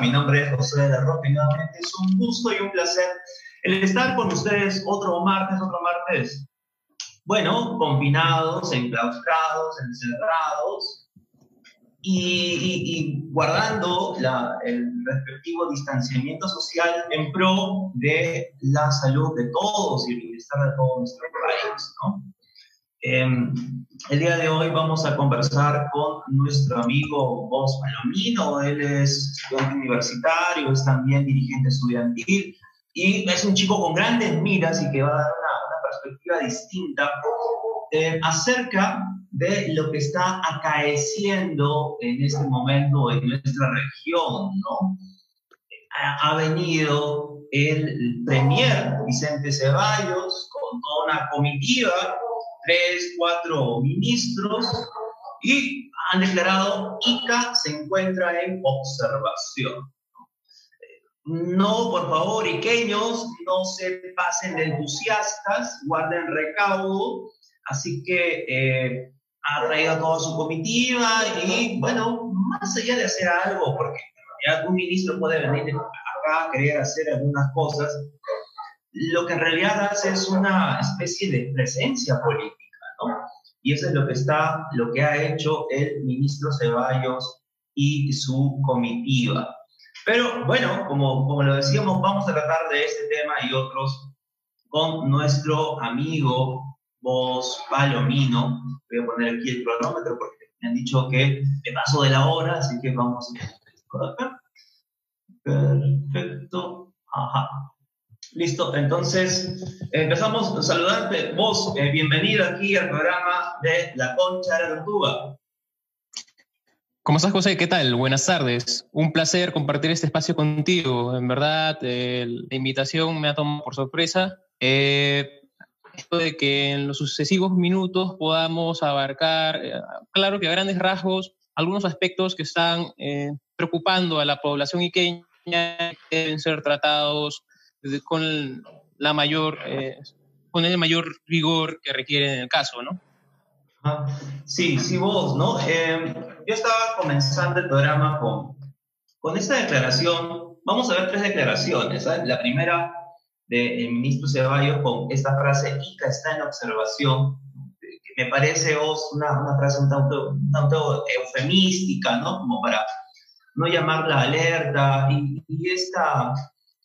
Mi nombre es José de la Roca y nuevamente es un gusto y un placer el estar con ustedes otro martes, otro martes, bueno, combinados, enclaustrados, encerrados y, guardando el respectivo distanciamiento social en pro de la salud de todos y el bienestar de todo nuestro país, ¿no? Em, el día de hoy vamos a conversar con nuestro amigo Vos Palomino. Él es estudiante universitario, es también dirigente estudiantil y es un chico con grandes miras y que va a dar una, perspectiva distinta eh, acerca de lo que está acaeciendo en este momento en nuestra región, ¿no? Ha, ha venido el premier Vicente Ceballos con toda una comitiva tres, cuatro ministros y han declarado ICA se encuentra en observación. No, por favor, iqueños, no se pasen de entusiastas, guarden recaudo. Así que eh, ha traído a toda su comitiva y, bueno, más allá de hacer algo, porque ya un ministro puede venir acá a querer hacer algunas cosas, lo que en realidad hace es una especie de presencia política, ¿no? Y eso es lo que está, lo que ha hecho el ministro Ceballos y su comitiva. Pero bueno, como, como lo decíamos, vamos a tratar de este tema y otros con nuestro amigo Vos Palomino. Voy a poner aquí el cronómetro porque me han dicho que me paso de la hora, así que vamos por acá. Perfecto. Ajá. Listo, entonces empezamos saludarte. Vos, eh, bienvenido aquí al programa de La Concha de la Tortuga. ¿Cómo estás, José? ¿Qué tal? Buenas tardes. Un placer compartir este espacio contigo. En verdad, eh, la invitación me ha tomado por sorpresa. Eh, esto de que en los sucesivos minutos podamos abarcar, eh, claro que a grandes rasgos, algunos aspectos que están preocupando a la población iqueña deben ser tratados con la mayor, eh, con el mayor rigor que requiere en el caso, ¿no? Sí, sí, vos, ¿no? Eh, yo estaba comenzando el programa con, con esta declaración. Vamos a ver tres declaraciones. ¿sabes? La primera del ministro Ceballos con esta frase, ICA está en observación, que me parece vos una, una frase un tanto, un tanto eufemística, ¿no? Como para no llamar la alerta y, y esta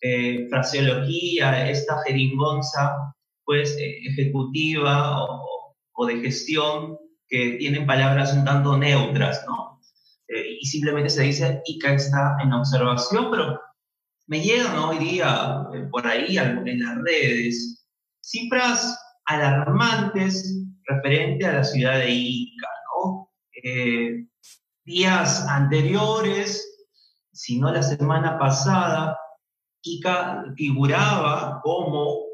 eh, fraseología, esta jeringonza, pues, eh, ejecutiva o, de gestión que tienen palabras un tanto neutras, ¿no? Eh, y simplemente se dice, ICA está en observación, pero me llegan hoy día por ahí en las redes cifras alarmantes referente a la ciudad de Ica, ¿no? días anteriores, si no la semana pasada, Ica figuraba como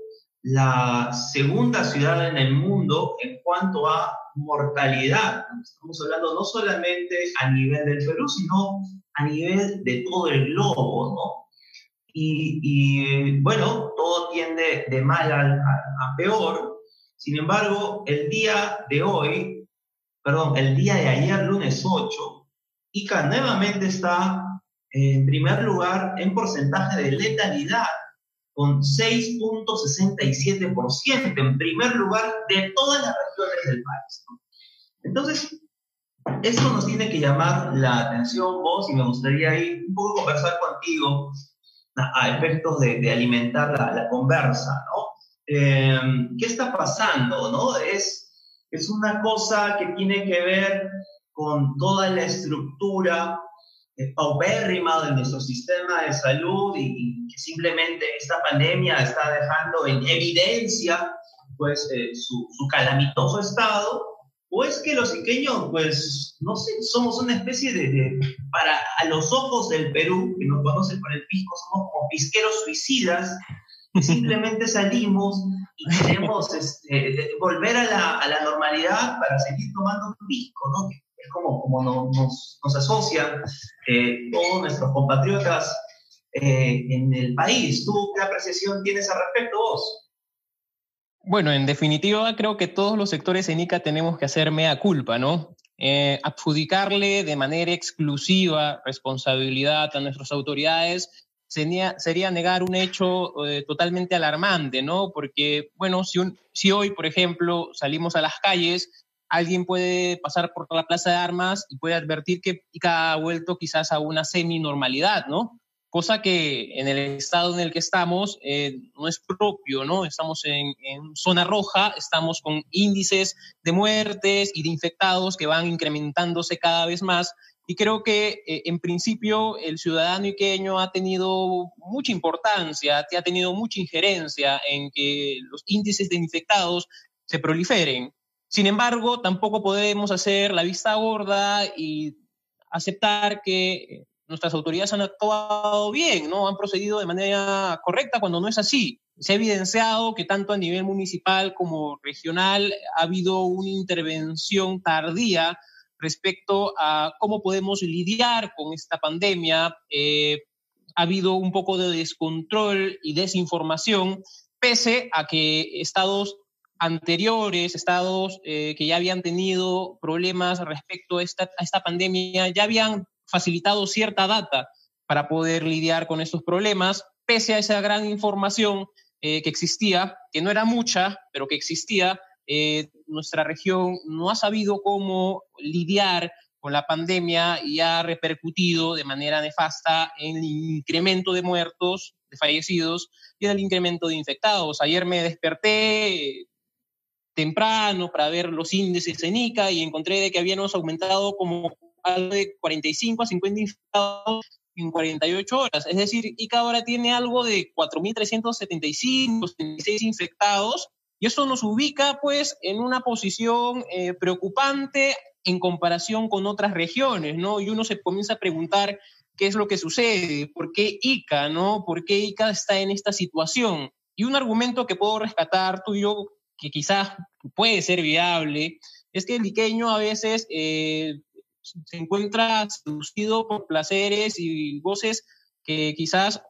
la segunda ciudad en el mundo en cuanto a mortalidad. Estamos hablando no solamente a nivel del Perú, sino a nivel de todo el globo, ¿no? Y, bueno, todo tiende de mal a, a, peor. Sin embargo, el día de hoy, perdón, el día de ayer, lunes 8, Ica nuevamente está en primer lugar en porcentaje de letalidad, con 6.67%, en primer lugar de todas las regiones del país. Entonces, esto nos tiene que llamar la atención vos y me gustaría ir un poco conversar contigo a, efectos de, alimentar la, conversa, ¿no? Em, ¿Qué está pasando, no? Es, es una cosa que tiene que ver con toda la estructura paupérrima de nuestro sistema de salud y, que simplemente esta pandemia está dejando en evidencia pues eh, su, su, calamitoso estado, o es que los iqueños, pues, no sé, somos una especie de, para a los ojos del Perú, que nos conocen por el pisco, somos como pisqueros suicidas, que simplemente salimos y queremos este, volver a la, a la, normalidad para seguir tomando pisco, ¿no? Es como, como nos, nos, asocian todos nuestros compatriotas eh, en el país. ¿Tú qué apreciación tienes al respecto vos? Bueno, en definitiva, creo que todos los sectores en ICA tenemos que hacer mea culpa, ¿no? eh, adjudicarle de manera exclusiva responsabilidad a nuestras autoridades sería, sería negar un hecho eh, totalmente alarmante, ¿no? Porque, bueno, si, si hoy, por ejemplo, salimos a las calles, alguien puede pasar por la plaza de armas y puede advertir que ha vuelto quizás a una semi-normalidad, ¿no? cosa que en el estado en el que estamos eh, no es propio, ¿no? Estamos en, zona roja, estamos con índices de muertes y de infectados que van incrementándose cada vez más. Y creo que eh, en principio el ciudadano iqueño ha tenido mucha importancia, ha tenido mucha injerencia en que los índices de infectados se proliferen. Sin embargo, tampoco podemos hacer la vista gorda y aceptar que nuestras autoridades han actuado bien, ¿no? Han procedido de manera correcta cuando no es así. Se ha evidenciado que tanto a nivel municipal como regional ha habido una intervención tardía respecto a cómo podemos lidiar con esta pandemia. Eh, ha habido un poco de descontrol y desinformación, pese a que estados anteriores, estados eh, que ya habían tenido problemas respecto a esta, a esta pandemia, ya habían facilitado cierta data para poder lidiar con estos problemas, pese a esa gran información eh, que existía, que no era mucha, pero que existía, eh, nuestra región no ha sabido cómo lidiar con la pandemia y ha repercutido de manera nefasta en el incremento de muertos, de fallecidos y en el incremento de infectados. Ayer me desperté temprano para ver los índices en ICA y encontré de que habíamos aumentado como algo de 45 a 50 infectados en 48 horas. Es decir, ICA ahora tiene algo de 4.375, 76 infectados, y eso nos ubica pues en una posición eh, preocupante en comparación con otras regiones, ¿no? Y uno se comienza a preguntar qué es lo que sucede, por qué ICA, ¿no? ¿Por qué ICA está en esta situación? Y un argumento que puedo rescatar tú y yo, que quizás puede ser viable, es que el iqueño a veces eh, se encuentra seducido por placeres y goces que quizás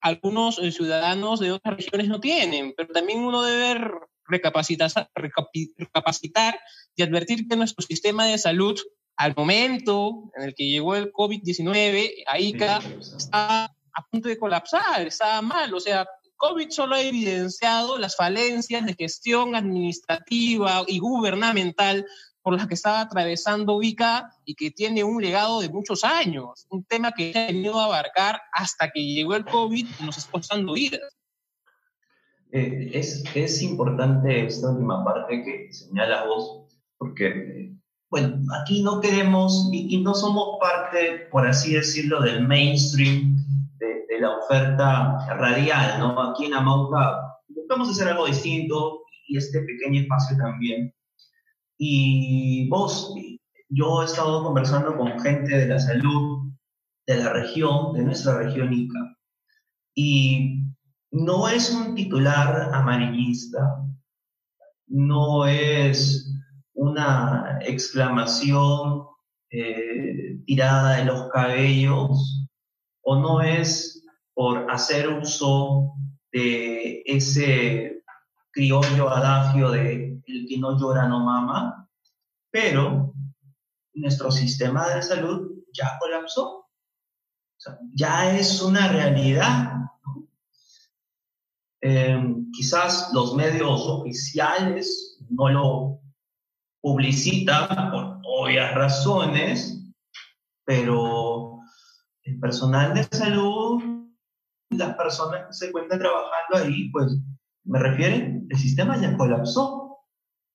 algunos eh, ciudadanos de otras regiones no tienen, pero también uno debe recapacitar, recapacitar y advertir que nuestro sistema de salud, al momento en el que llegó el COVID-19, AICA está a punto de colapsar, está mal, o sea, COVID solo ha evidenciado las falencias de gestión administrativa y gubernamental por las que estaba atravesando Vika y que tiene un legado de muchos años, un tema que ha venido a abarcar hasta que llegó el COVID y nos está costando vidas. Eh, es, es, importante esta última parte que señala vos, porque, bueno, aquí no queremos y, no somos parte, por así decirlo, del mainstream de, la oferta radial, ¿no? Aquí en Amauca buscamos hacer algo distinto y este pequeño espacio también y vos, yo he estado conversando con gente de la salud de la región, de nuestra región ICA, y no es un titular amarillista, no es una exclamación eh, tirada de los cabellos, o no es por hacer uso de ese criollo adagio de el que no llora no mama, pero nuestro sistema de salud ya colapsó. ya es una realidad. Em, quizás los medios oficiales no lo publicitan por obvias razones, pero el personal de salud, las personas que se encuentran trabajando ahí, pues me refieren, el sistema ya colapsó.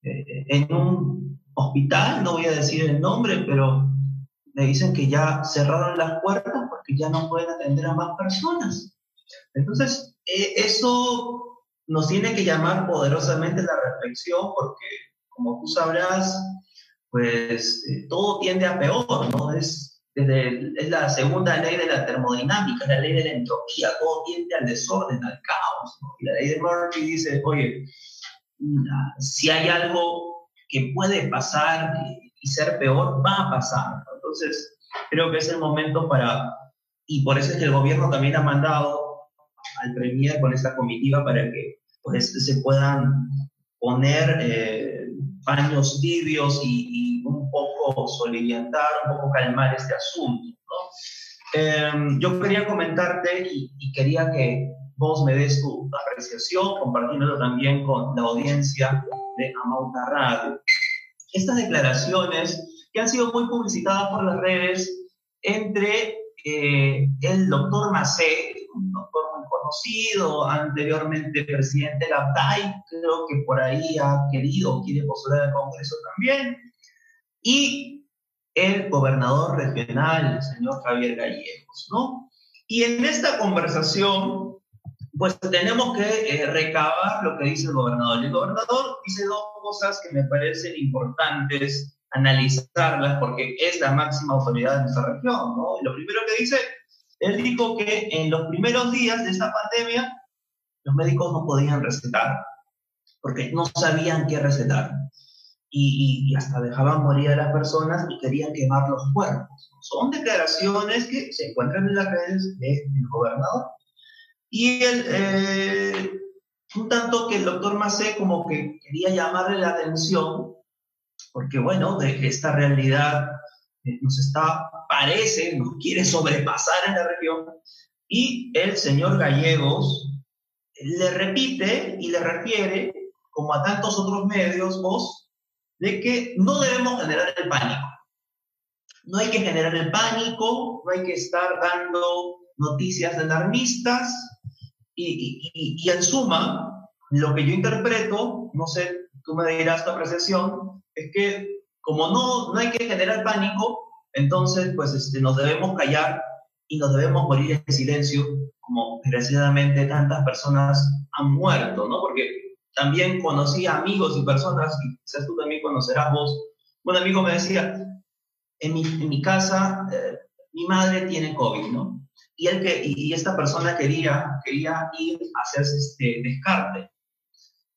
Eh, en un hospital, no voy a decir el nombre, pero me dicen que ya cerraron las puertas porque ya no pueden atender a más personas. Entonces, eh, eso nos tiene que llamar poderosamente la reflexión porque, como tú sabrás, pues eh, todo tiende a peor, ¿no? Es, es la segunda ley de la termodinámica, la ley de la entropía, todo tiende al desorden, al caos, ¿no? Y la ley de Murphy dice, oye, si hay algo que puede pasar y ser peor, va a pasar. Entonces, creo que es el momento para, y por eso es que el gobierno también ha mandado al Premier con esta comitiva para que pues, se puedan poner eh, paños tibios y, un poco soliviantar, un poco calmar este asunto. Em, yo quería comentarte y, quería que vos me des tu apreciación, compartiéndolo también con la audiencia de Amauta Radio. Estas declaraciones que han sido muy publicitadas por las redes entre eh, el doctor Macé, un doctor muy conocido, anteriormente presidente de la APTAI, creo que por ahí ha querido, quiere postular al Congreso también, y el gobernador regional, el señor Javier Gallegos, ¿no? Y en esta conversación, pues tenemos que eh, recabar lo que dice el gobernador. El gobernador dice dos cosas que me parecen importantes analizarlas porque es la máxima autoridad de nuestra región, ¿no? Y lo primero que dice, él dijo que en los primeros días de esta pandemia los médicos no podían recetar porque no sabían qué recetar y, hasta dejaban morir a las personas y querían quemar los cuerpos. Son declaraciones que se encuentran en las redes del gobernador. Y él, eh, un tanto que el doctor Macé como que quería llamarle la atención porque bueno, de esta realidad eh, nos está, parece, nos quiere sobrepasar en la región, y el señor Gallegos le repite y le refiere, como a tantos otros medios, vos, de que no debemos generar el pánico. No hay que generar el pánico, no hay que estar dando noticias alarmistas, y, y, y en suma, lo que yo interpreto, no sé, tú me dirás tu apreciación, es que como no, no hay que generar pánico, entonces pues este, nos debemos callar y nos debemos morir en silencio, como desgraciadamente tantas personas han muerto, ¿no? Porque también conocí a amigos y personas, y quizás tú también conocerás vos, un amigo me decía, en mi, en mi casa eh, mi madre tiene COVID, ¿no? Y, él que, y esta persona quería, quería ir a hacerse este descarte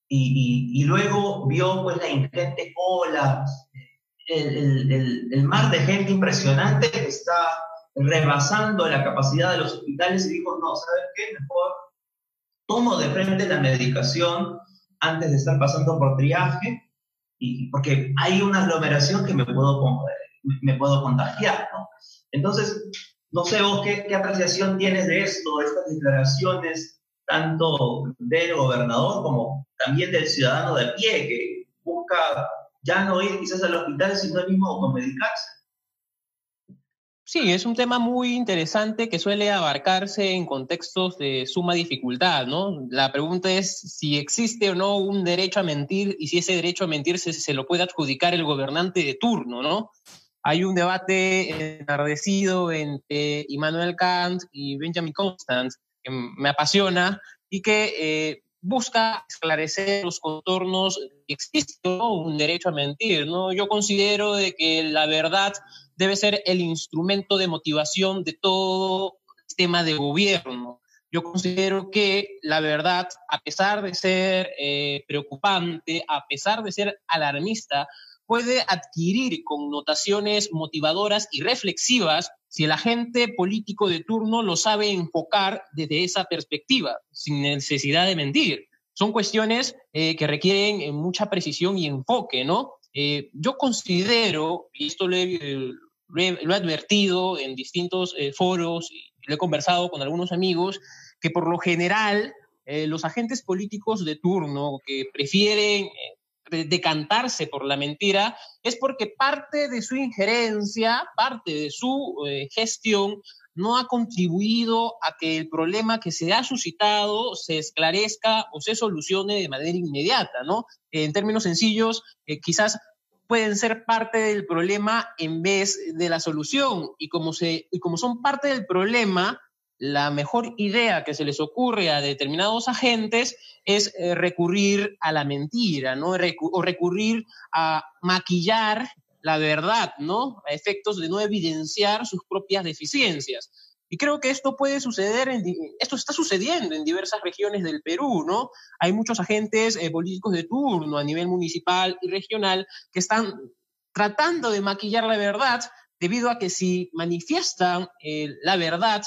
y, luego vio pues la ingente cola, el, el, el, mar de gente impresionante que está rebasando la capacidad de los hospitales y dijo, no, ¿sabes qué? Mejor tomo de frente la medicación antes de estar pasando por triaje, y, porque hay una aglomeración que me puedo, me puedo contagiar, ¿no? Entonces, no sé vos qué, qué apreciación tienes de esto, de estas declaraciones tanto del gobernador como también del ciudadano de pie, que busca ya no ir quizás al hospital, sino el mismo automedicarse. Sí, es un tema muy interesante que suele abarcarse en contextos de suma dificultad, ¿no? La pregunta es si existe o no un derecho a mentir y si ese derecho a mentir se, se lo puede adjudicar el gobernante de turno, ¿no? Hay un debate enardecido entre Immanuel Kant y Benjamin Constant que me apasiona y que eh, busca esclarecer los contornos existe un derecho a mentir. ¿no? Yo considero de que la verdad debe ser el instrumento de motivación de todo sistema de gobierno. Yo considero que la verdad, a pesar de ser eh, preocupante, a pesar de ser alarmista, puede adquirir connotaciones motivadoras y reflexivas si el agente político de turno lo sabe enfocar desde esa perspectiva, sin necesidad de mentir. Son cuestiones eh, que requieren eh, mucha precisión y enfoque, ¿no? Eh, yo considero, y esto lo he, advertido en distintos foros y lo he conversado con algunos amigos, que por lo general los agentes políticos de turno que prefieren decantarse por la mentira es porque parte de su injerencia, parte de su eh, gestión no ha contribuido a que el problema que se ha suscitado se esclarezca o se solucione de manera inmediata, ¿no? En términos sencillos, eh, quizás pueden ser parte del problema en vez de la solución y como, se, y como son parte del problema, la mejor idea que se les ocurre a determinados agentes es eh, recurrir a la mentira, ¿no? o recurrir a maquillar la verdad, ¿no? A efectos de no evidenciar sus propias deficiencias. Y creo que esto puede suceder, en, esto está sucediendo en diversas regiones del Perú, ¿no? Hay muchos agentes eh, políticos de turno a nivel municipal y regional que están tratando de maquillar la verdad debido a que si manifiestan eh, la verdad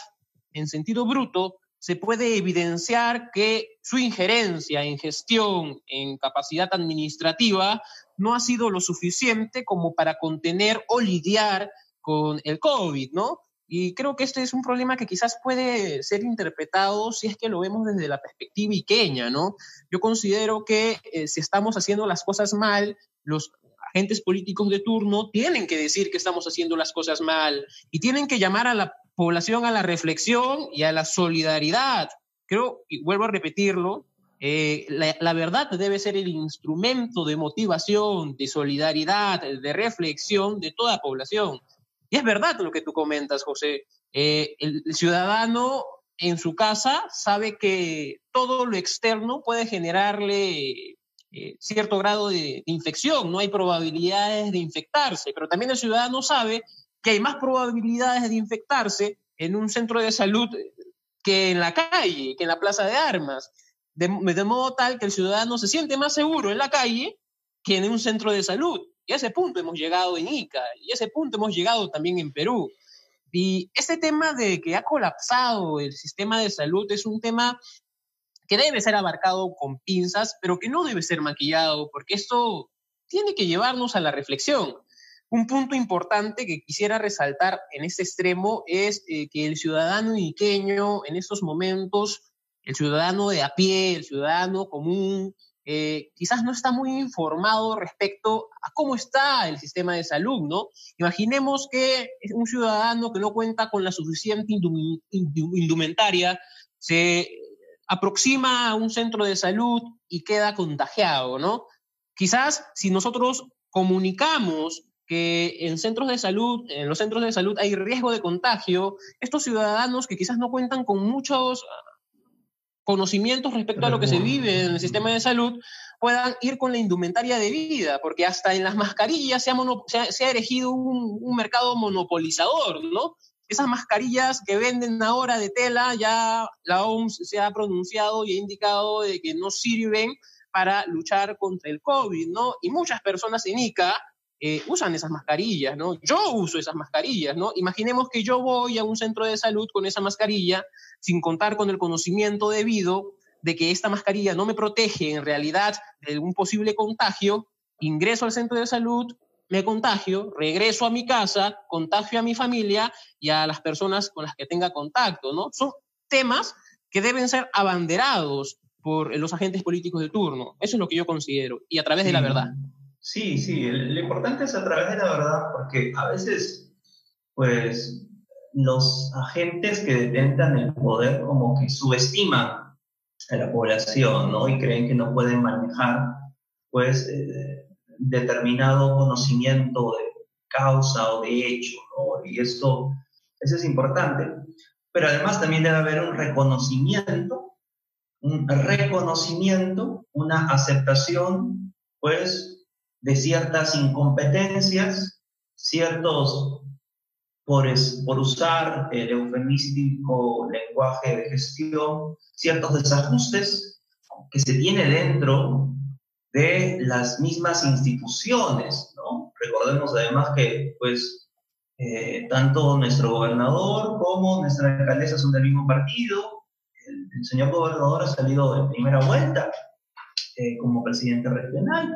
en sentido bruto, se puede evidenciar que su injerencia en gestión, en capacidad administrativa, no ha sido lo suficiente como para contener o lidiar con el COVID, ¿no? Y creo que este es un problema que quizás puede ser interpretado si es que lo vemos desde la perspectiva iqueña, ¿no? Yo considero que eh, si estamos haciendo las cosas mal, los agentes políticos de turno tienen que decir que estamos haciendo las cosas mal y tienen que llamar a la población a la reflexión y a la solidaridad. Creo, y vuelvo a repetirlo, eh, la, la, verdad debe ser el instrumento de motivación, de solidaridad, de reflexión de toda población. Y es verdad lo que tú comentas, José. Eh, el, ciudadano en su casa sabe que todo lo externo puede generarle eh, cierto grado de, infección, no hay probabilidades de infectarse, pero también el ciudadano sabe que hay más probabilidades de infectarse en un centro de salud que en la calle, que en la plaza de armas, de, de modo tal que el ciudadano se siente más seguro en la calle que en un centro de salud. Y a ese punto hemos llegado en Ica, y a ese punto hemos llegado también en Perú. Y este tema de que ha colapsado el sistema de salud es un tema que debe ser abarcado con pinzas, pero que no debe ser maquillado, porque esto tiene que llevarnos a la reflexión. Un punto importante que quisiera resaltar en este extremo es eh, que el ciudadano iqueño en estos momentos, el ciudadano de a pie, el ciudadano común, eh, quizás no está muy informado respecto a cómo está el sistema de salud, ¿no? Imaginemos que un ciudadano que no cuenta con la suficiente indumentaria se aproxima a un centro de salud y queda contagiado, ¿no? Quizás si nosotros comunicamos que en centros de salud, en los centros de salud hay riesgo de contagio, estos ciudadanos que quizás no cuentan con muchos conocimientos respecto a lo que se vive en el sistema de salud puedan ir con la indumentaria de vida, porque hasta en las mascarillas se ha, se ha, erigido un, un, mercado monopolizador, ¿no? Esas mascarillas que venden ahora de tela, ya la OMS se ha pronunciado y ha indicado de que no sirven para luchar contra el COVID, ¿no? Y muchas personas en ICA eh, usan esas mascarillas, ¿no? Yo uso esas mascarillas, ¿no? Imaginemos que yo voy a un centro de salud con esa mascarilla sin contar con el conocimiento debido de que esta mascarilla no me protege en realidad de un posible contagio, ingreso al centro de salud, me contagio, regreso a mi casa, contagio a mi familia y a las personas con las que tenga contacto, ¿no? Son temas que deben ser abanderados por los agentes políticos de turno. Eso es lo que yo considero, y a través de la verdad. Sí, sí, lo importante es a través de la verdad, porque a veces, pues, los agentes que detentan el poder como que subestiman a la población, ¿no? Y creen que no pueden manejar, pues, eh, determinado conocimiento de causa o de hecho, ¿no? Y esto, eso es importante. Pero además también debe haber un reconocimiento, un reconocimiento, una aceptación, pues, de ciertas incompetencias, ciertos, por, por usar el eufemístico lenguaje de gestión, ciertos desajustes que se tiene dentro de las mismas instituciones, ¿no? Recordemos además que, pues, eh, tanto nuestro gobernador como nuestra alcaldesa son del mismo partido. El, señor gobernador ha salido de primera vuelta eh, como presidente regional.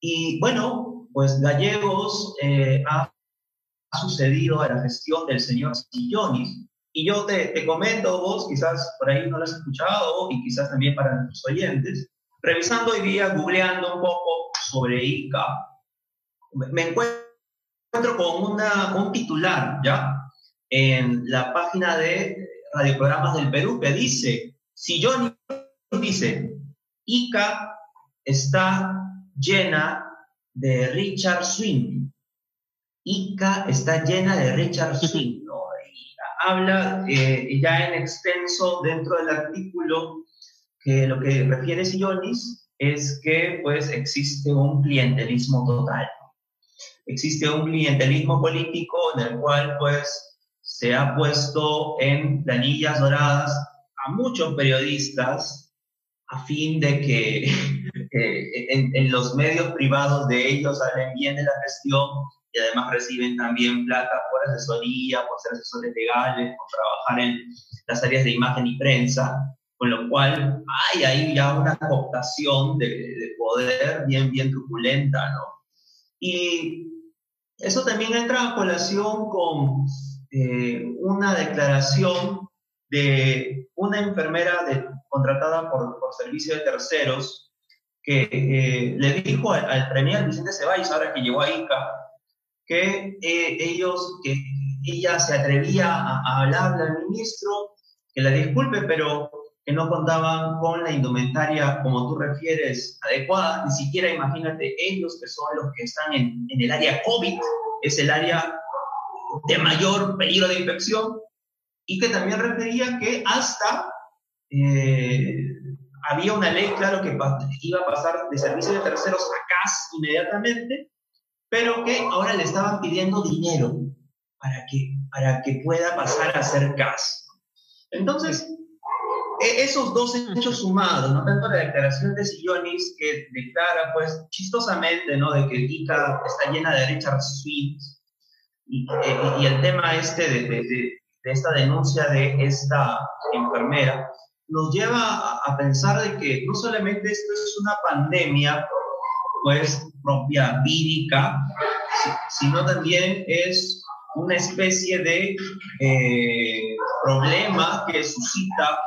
Y bueno, pues Gallegos eh, ha, sucedido a la gestión del señor Sillonis. Y yo te, te, comento, vos quizás por ahí no lo has escuchado y quizás también para nuestros oyentes, revisando hoy día, googleando un poco sobre ICA, me encuentro con una, un titular, ¿ya? En la página de Radioprogramas del Perú que dice, Sillonis dice, ICA está llena de Richard Swing. Ica está llena de Richard Swing. ¿no? habla eh, ya en extenso dentro del artículo que lo que refiere Sillonis es que pues existe un clientelismo total. Existe un clientelismo político en el cual pues se ha puesto en planillas doradas a muchos periodistas a fin de que en, los medios privados de ellos salen bien de la gestión y además reciben también plata por asesoría, por ser asesores legales, por trabajar en las áreas de imagen y prensa. con lo cual hay ahí ya una cooptación de, de poder bien, bien truculenta, ¿no? Y eso también entra a colación con eh, una declaración de una enfermera de, contratada por, por servicio de terceros que eh, le dijo al, al, premier Vicente Ceballos, ahora que llegó a ICA, que eh, ellos, que ella se atrevía a, a, hablarle al ministro, que la disculpe, pero que no contaban con la indumentaria, como tú refieres, adecuada, ni siquiera imagínate ellos que son los que están en, en el área COVID, es el área de mayor peligro de infección, y que también refería que hasta eh, había una ley, claro, que iba a pasar de servicio de terceros a CAS inmediatamente, pero que ahora le estaban pidiendo dinero para que, para que pueda pasar a ser CAS. Entonces, e-, esos dos hechos sumados, no tanto la declaración de Sillonis que declara, pues, chistosamente, ¿no? De que ICA está llena de Richard Sweet y, eh, y, el tema este de, de, de, esta denuncia de esta enfermera, nos lleva a, pensar de que no solamente esto es una pandemia, pues, propia vírica, sino también es una especie de eh, problema que suscita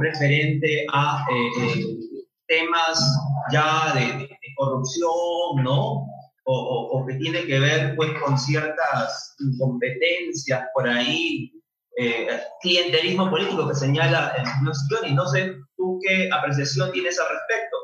referente a eh, eh, temas ya de, corrupción, ¿no? O, o, o, que tiene que ver pues con ciertas incompetencias por ahí, eh, clientelismo político que señala el señor y No sé tú qué apreciación tienes al respecto.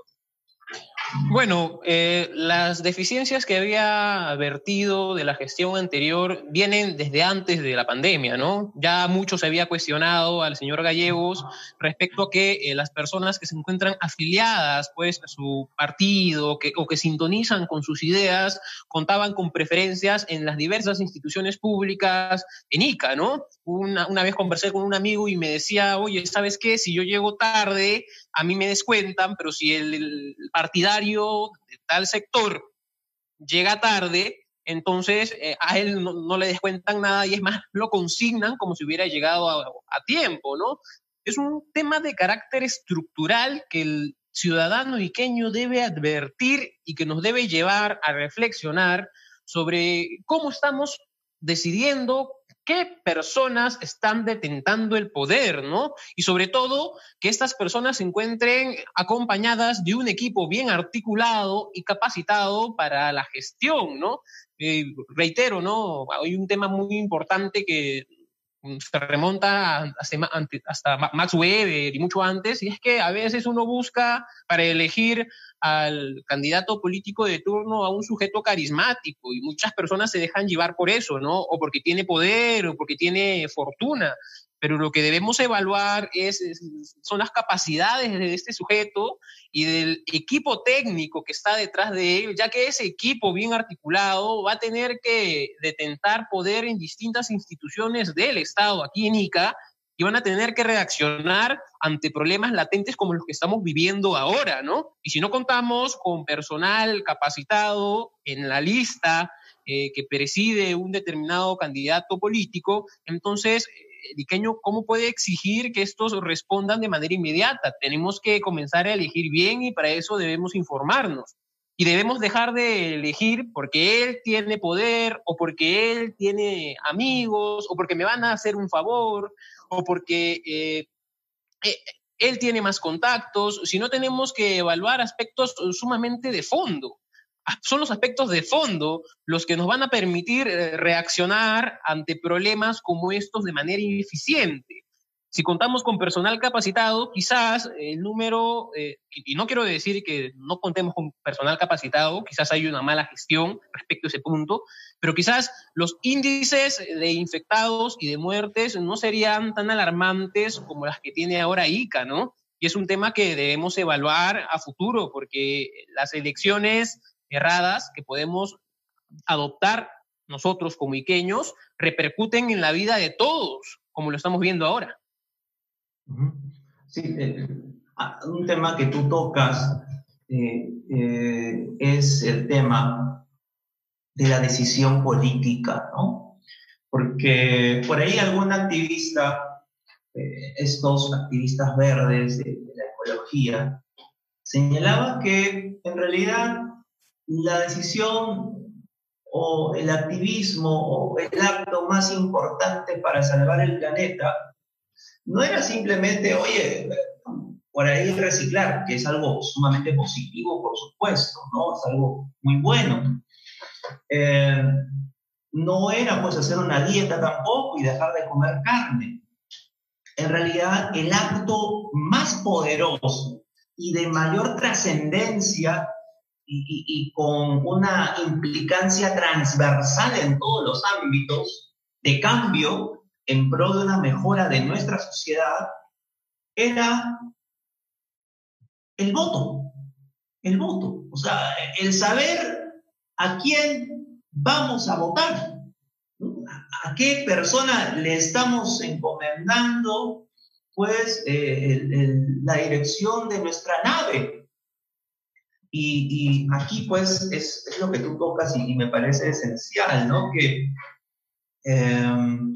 Bueno, eh, las deficiencias que había vertido de la gestión anterior vienen desde antes de la pandemia, ¿no? Ya mucho se había cuestionado al señor Gallegos respecto a que eh, las personas que se encuentran afiliadas, pues, a su partido que, o que sintonizan con sus ideas, contaban con preferencias en las diversas instituciones públicas en ICA, ¿no? Una, una vez conversé con un amigo y me decía, oye, ¿sabes qué? Si yo llego tarde, a mí me descuentan, pero si el, partidario de tal sector llega tarde, entonces eh, a él no, no, le descuentan nada y es más, lo consignan como si hubiera llegado a, a, tiempo, ¿no? Es un tema de carácter estructural que el ciudadano iqueño debe advertir y que nos debe llevar a reflexionar sobre cómo estamos decidiendo qué personas están detentando el poder, ¿no? Y sobre todo, que estas personas se encuentren acompañadas de un equipo bien articulado y capacitado para la gestión, ¿no? Eh, reitero, ¿no? Hay un tema muy importante que se remonta hasta Max Weber y mucho antes, y es que a veces uno busca para elegir al candidato político de turno a un sujeto carismático y muchas personas se dejan llevar por eso, ¿no? O porque tiene poder o porque tiene fortuna. Pero lo que debemos evaluar es, es, son las capacidades de este sujeto y del equipo técnico que está detrás de él, ya que ese equipo bien articulado va a tener que detentar poder en distintas instituciones del Estado, aquí en ICA, y van a tener que reaccionar ante problemas latentes como los que estamos viviendo ahora, ¿no? Y si no contamos con personal capacitado en la lista eh, que preside un determinado candidato político, entonces Diqueño, ¿cómo puede exigir que estos respondan de manera inmediata? Tenemos que comenzar a elegir bien y para eso debemos informarnos. Y debemos dejar de elegir porque él tiene poder o porque él tiene amigos o porque me van a hacer un favor o porque eh, eh, él tiene más contactos, sino tenemos que evaluar aspectos sumamente de fondo. Son los aspectos de fondo los que nos van a permitir eh, reaccionar ante problemas como estos de manera eficiente. Si contamos con personal capacitado, quizás el número, eh, y, no quiero decir que no contemos con personal capacitado, quizás hay una mala gestión respecto a ese punto, pero quizás los índices de infectados y de muertes no serían tan alarmantes como las que tiene ahora ICA, ¿no? Y es un tema que debemos evaluar a futuro, porque las elecciones erradas que podemos adoptar nosotros como iqueños repercuten en la vida de todos, como lo estamos viendo ahora. Sí, eh, un tema que tú tocas eh, eh, es el tema de la decisión política, ¿no? Porque por ahí algún activista estos activistas verdes de, de la ecología, señalaba que en realidad la decisión o el activismo o el acto más importante para salvar el planeta no era simplemente, oye, por ahí reciclar, que es algo sumamente positivo, por supuesto, ¿no? Es algo muy bueno. Eh, no era pues hacer una dieta tampoco y dejar de comer carne. En realidad, el acto más poderoso y de mayor trascendencia y, con una implicancia transversal en todos los ámbitos de cambio en pro de una mejora de nuestra sociedad era el voto, el voto, o sea, el saber a quién vamos a votar, a qué persona le estamos encomendando pues eh, la dirección de nuestra nave, y, aquí pues es, lo que tú tocas y, me parece esencial, ¿no? Que em,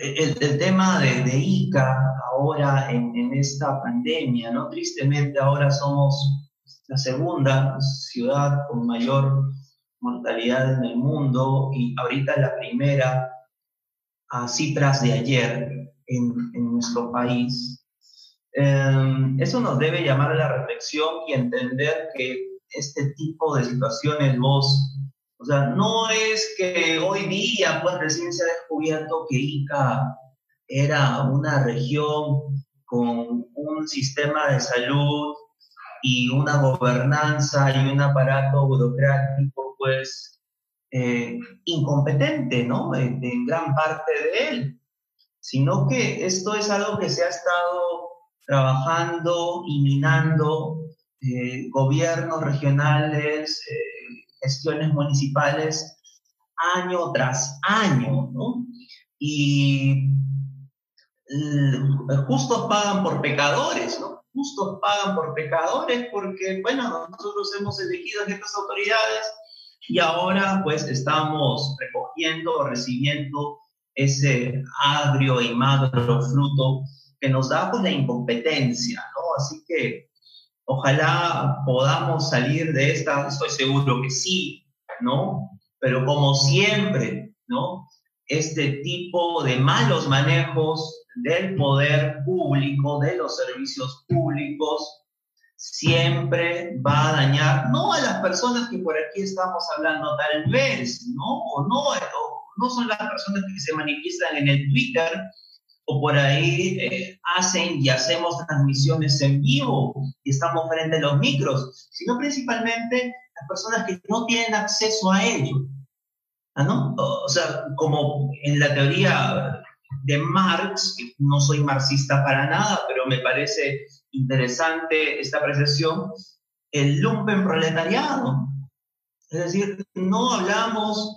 el, tema de, de, ICA ahora en, esta pandemia, ¿no? Tristemente ahora somos la segunda ciudad con mayor mortalidad en el mundo y ahorita la primera a cifras de ayer en nuestro país. Em, eso nos debe llamar a la reflexión y entender que este tipo de situaciones vos, o sea, no es que hoy día pues recién se ha descubierto que Ica era una región con un sistema de salud y una gobernanza y un aparato burocrático pues eh, incompetente, ¿no? En, en gran parte de él, sino que esto es algo que se ha estado trabajando y minando eh, gobiernos regionales, eh, gestiones municipales, año tras año, ¿no? Y justos pagan por pecadores, ¿no? Justos pagan por pecadores porque, bueno, nosotros hemos elegido a estas autoridades y ahora pues estamos recogiendo, recibiendo ese agrio y magro fruto que nos da pues la incompetencia, ¿no? Así que ojalá podamos salir de esta, estoy seguro que sí, ¿no? Pero como siempre, ¿no? Este tipo de malos manejos del poder público, de los servicios públicos, siempre va a dañar, no a las personas que por aquí estamos hablando tal vez, ¿no? O no, o no son las personas que se manifiestan en el Twitter, o por ahí eh, hacen y hacemos transmisiones en vivo y estamos frente a los micros, sino principalmente las personas que no tienen acceso a ello. ¿Ah, ¿no? O sea, como en la teoría de Marx, que no soy marxista para nada, pero me parece interesante esta apreciación, el lumpen proletariado. Es decir, no hablamos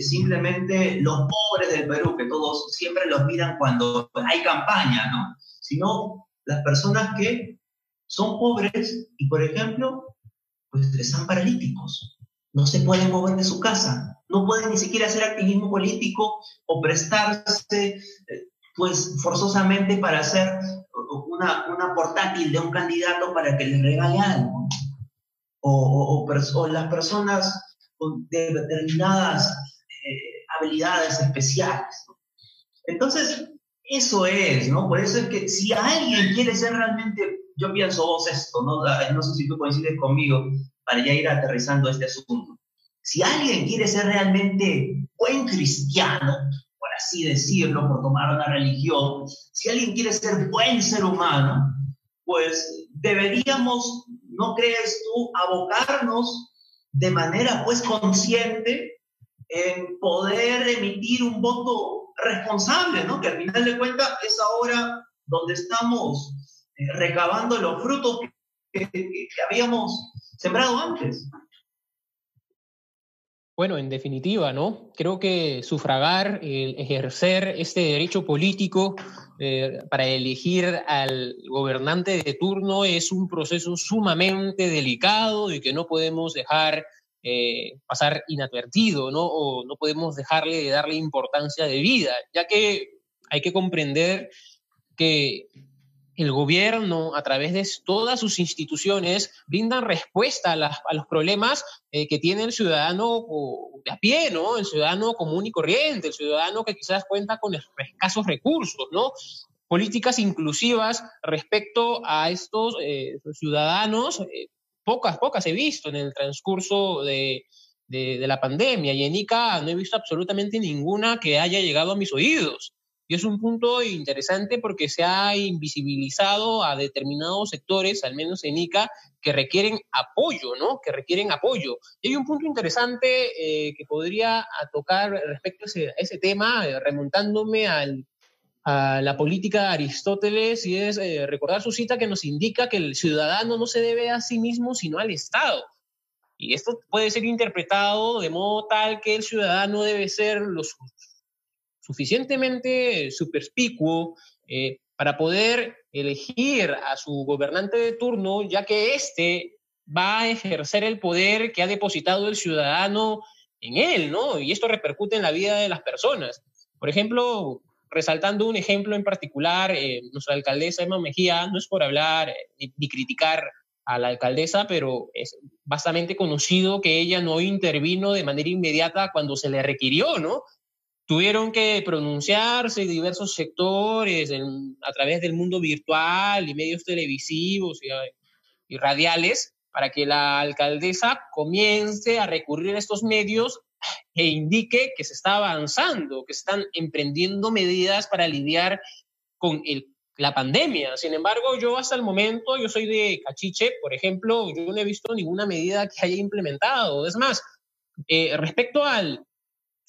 simplemente los pobres del Perú, que todos siempre los miran cuando hay campaña, ¿no? Sino las personas que son pobres y, por ejemplo, pues están paralíticos, no se pueden mover de su casa, no pueden ni siquiera hacer activismo político o prestarse, eh, pues, forzosamente para hacer una, una portátil de un candidato para que les regale algo. O, las personas de determinadas eh, habilidades especiales. Entonces, eso es, ¿no? Por eso es que si alguien quiere ser realmente, yo pienso vos esto, ¿no? No sé si tú coincides conmigo para ya ir aterrizando este asunto. Si alguien quiere ser realmente buen cristiano, por así decirlo, por tomar una religión, si alguien quiere ser buen ser humano, pues deberíamos, ¿no crees tú, abocarnos de manera pues consciente en poder emitir un voto responsable, ¿no? Que al final de cuentas es ahora donde estamos eh, recabando los frutos que, que, habíamos sembrado antes. Bueno, en definitiva, ¿no? Creo que sufragar, el ejercer este derecho político eh, para elegir al gobernante de turno es un proceso sumamente delicado y que no podemos dejar eh, pasar inadvertido, ¿no? O no podemos dejarle de darle importancia de vida, ya que Hay que comprender que el gobierno, a través de todas sus instituciones, brindan respuesta a, los problemas eh, que tiene el ciudadano de a pie, ¿no? El ciudadano común y corriente, el ciudadano que quizás cuenta con escasos recursos, ¿no? Políticas inclusivas respecto a estos eh, ciudadanos, eh, pocas, pocas he visto en el transcurso de, de la pandemia y en ICA no he visto absolutamente ninguna que haya llegado a mis oídos. Y es un punto interesante porque se ha invisibilizado a determinados sectores, al menos en ICA, que requieren apoyo, ¿no? Que requieren apoyo. Y hay un punto interesante eh, que podría tocar respecto a ese, tema, eh, remontándome a la política de Aristóteles, y es eh, recordar su cita que nos indica que el ciudadano no se debe a sí mismo, sino al Estado. Y esto puede ser interpretado de modo tal que el ciudadano debe ser los suficientemente superspicuo eh, para poder elegir a su gobernante de turno, ya que éste va a ejercer el poder que ha depositado el ciudadano en él, ¿no? Y esto repercute en la vida de las personas. Por ejemplo, resaltando un ejemplo en particular, eh, nuestra alcaldesa Emma Mejía, no es por hablar eh, ni criticar a la alcaldesa, pero es bastante conocido que ella no intervino de manera inmediata cuando se le requirió, ¿no? Tuvieron que pronunciarse diversos sectores a través del mundo virtual y medios televisivos y, radiales para que la alcaldesa comience a recurrir a estos medios e indique que se está avanzando, que se están emprendiendo medidas para lidiar con la pandemia. Sin embargo, yo hasta el momento, yo soy de Cachiche, por ejemplo, yo no he visto ninguna medida que haya implementado. Es más, eh, respecto al,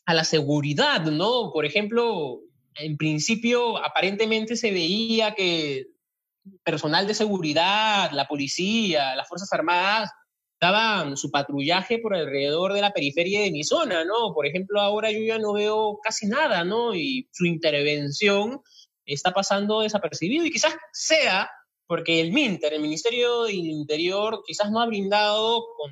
a la seguridad, ¿no? Por ejemplo, en principio aparentemente se veía que personal de seguridad, la policía, las Fuerzas Armadas daban su patrullaje por alrededor de la periferia de mi zona, ¿no? Por ejemplo, ahora yo ya no veo casi nada, ¿no? Y su intervención está pasando desapercibido y quizás sea porque el MINTER, el Ministerio del Interior, quizás no ha brindado con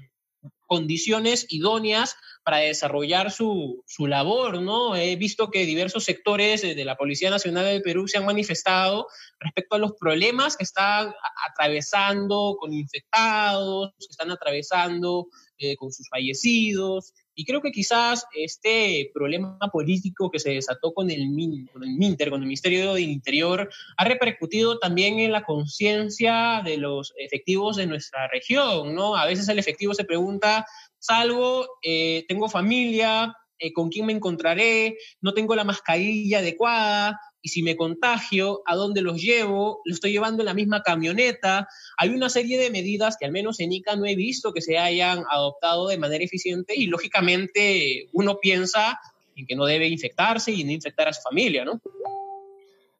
condiciones idóneas para desarrollar su, su, labor, ¿no? He visto que diversos sectores de la Policía Nacional del Perú se han manifestado respecto a los problemas que están atravesando con infectados, que están atravesando eh, con sus fallecidos, y creo que quizás este problema político que se desató con el, con el MINTER, con el Ministerio del Interior, ha repercutido también en la conciencia de los efectivos de nuestra región, ¿no? A veces el efectivo se pregunta, salvo, eh, tengo familia, eh, con quién me encontraré, no tengo la mascarilla adecuada, y si me contagio, ¿a dónde los llevo? ¿Lo estoy llevando en la misma camioneta? Hay una serie de medidas que al menos en ICA no he visto que se hayan adoptado de manera eficiente y lógicamente uno piensa en que no debe infectarse y no infectar a su familia, ¿no?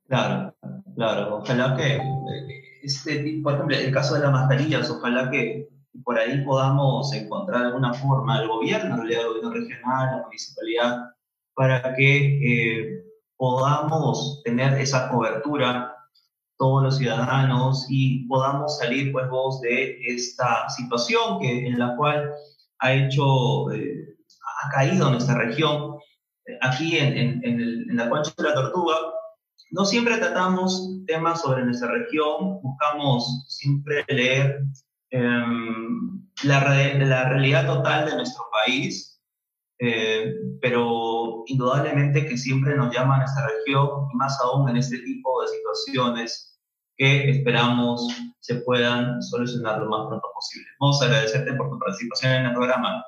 Claro, claro. Ojalá que, este, por ejemplo, el caso de las mascarillas, ojalá que por ahí podamos encontrar alguna forma, el gobierno, el gobierno regional, la municipalidad, para que eh, podamos tener esa cobertura todos los ciudadanos y podamos salir pues de esta situación que, en la cual ha hecho, eh, ha caído nuestra región. Aquí en, en, la concha de la tortuga, no siempre tratamos temas sobre nuestra región, buscamos siempre leer em, la, la realidad total de nuestro país eh, pero indudablemente que siempre nos llama a nuestra región y más aún en este tipo de situaciones que esperamos se puedan solucionar lo más pronto posible. Vamos a agradecerte por tu participación en el programa.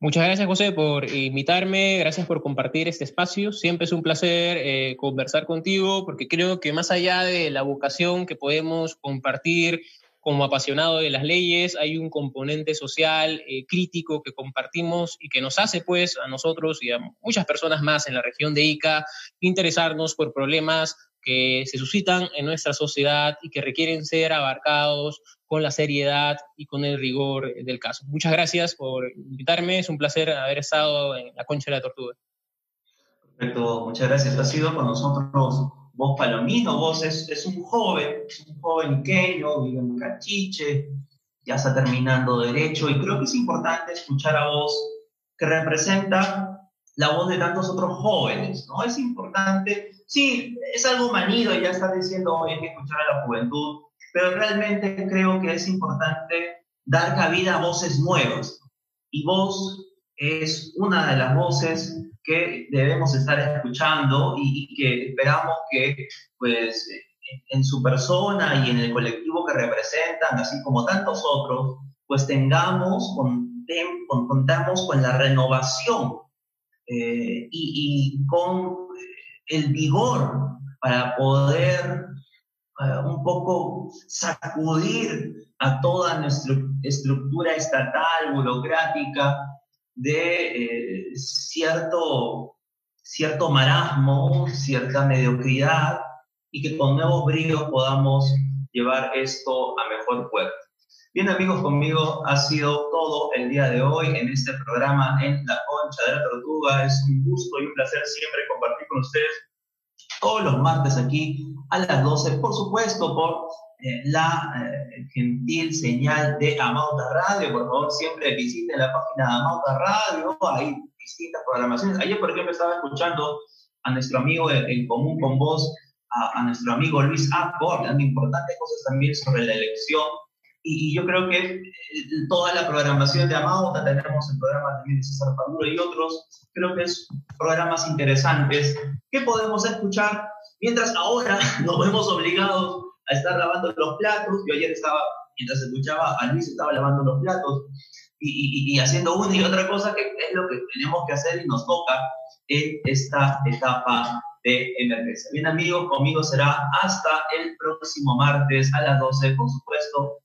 Muchas gracias, José, por invitarme, gracias por compartir este espacio. Siempre es un placer eh, conversar contigo porque creo que más allá de la vocación que podemos compartir como apasionado de las leyes, hay un componente social eh, crítico que compartimos y que nos hace, pues, a nosotros y a muchas personas más en la región de Ica interesarnos por problemas que se suscitan en nuestra sociedad y que requieren ser abarcados con la seriedad y con el rigor del caso. Muchas gracias por invitarme, es un placer haber estado en la Concha de la Tortuga. Perfecto, muchas gracias. Ha sido con nosotros vos Palomino, vos es, es un joven, es un joven queño, vive en Cachiche, ya está terminando derecho y creo que es importante escuchar a vos que representa la voz de tantos otros jóvenes, ¿no? Es importante, sí, es algo manido, ya está diciendo hoy hay que escuchar a la juventud, pero realmente creo que es importante dar cabida a voces nuevas. Y vos es una de las voces que debemos estar escuchando y, y que esperamos que, pues, en su persona y en el colectivo que representan, así como tantos otros, pues tengamos, contamos con la renovación eh, y, con el vigor para poder eh, un poco sacudir a toda nuestra estructura estatal, burocrática, de eh, cierto, cierto marasmo, cierta mediocridad, y que con nuevos bríos podamos llevar esto a mejor puerto. Bien amigos, conmigo ha sido todo el día de hoy en este programa en La Concha de la Tortuga. Es un gusto y un placer siempre compartir con ustedes todos los martes aquí a las 12, por supuesto, por eh, la eh, gentil señal de Amauta Radio. Por favor, siempre visiten la página de Amauta Radio, hay distintas programaciones. Ayer, por ejemplo, estaba escuchando a nuestro amigo en común con vos, a, nuestro amigo Luis Apo, hablando importantes cosas también sobre la elección y, yo creo que eh, toda la programación de Amauta, tenemos el programa también de César Paduro y otros, creo que es programas interesantes que podemos escuchar mientras ahora nos vemos obligados a estar lavando los platos. Yo ayer estaba, mientras escuchaba a Luis, estaba lavando los platos y, y, haciendo una y otra cosa que es lo que tenemos que hacer y nos toca en esta etapa de emergencia. Bien amigos, conmigo será hasta el próximo martes a las 12, por supuesto,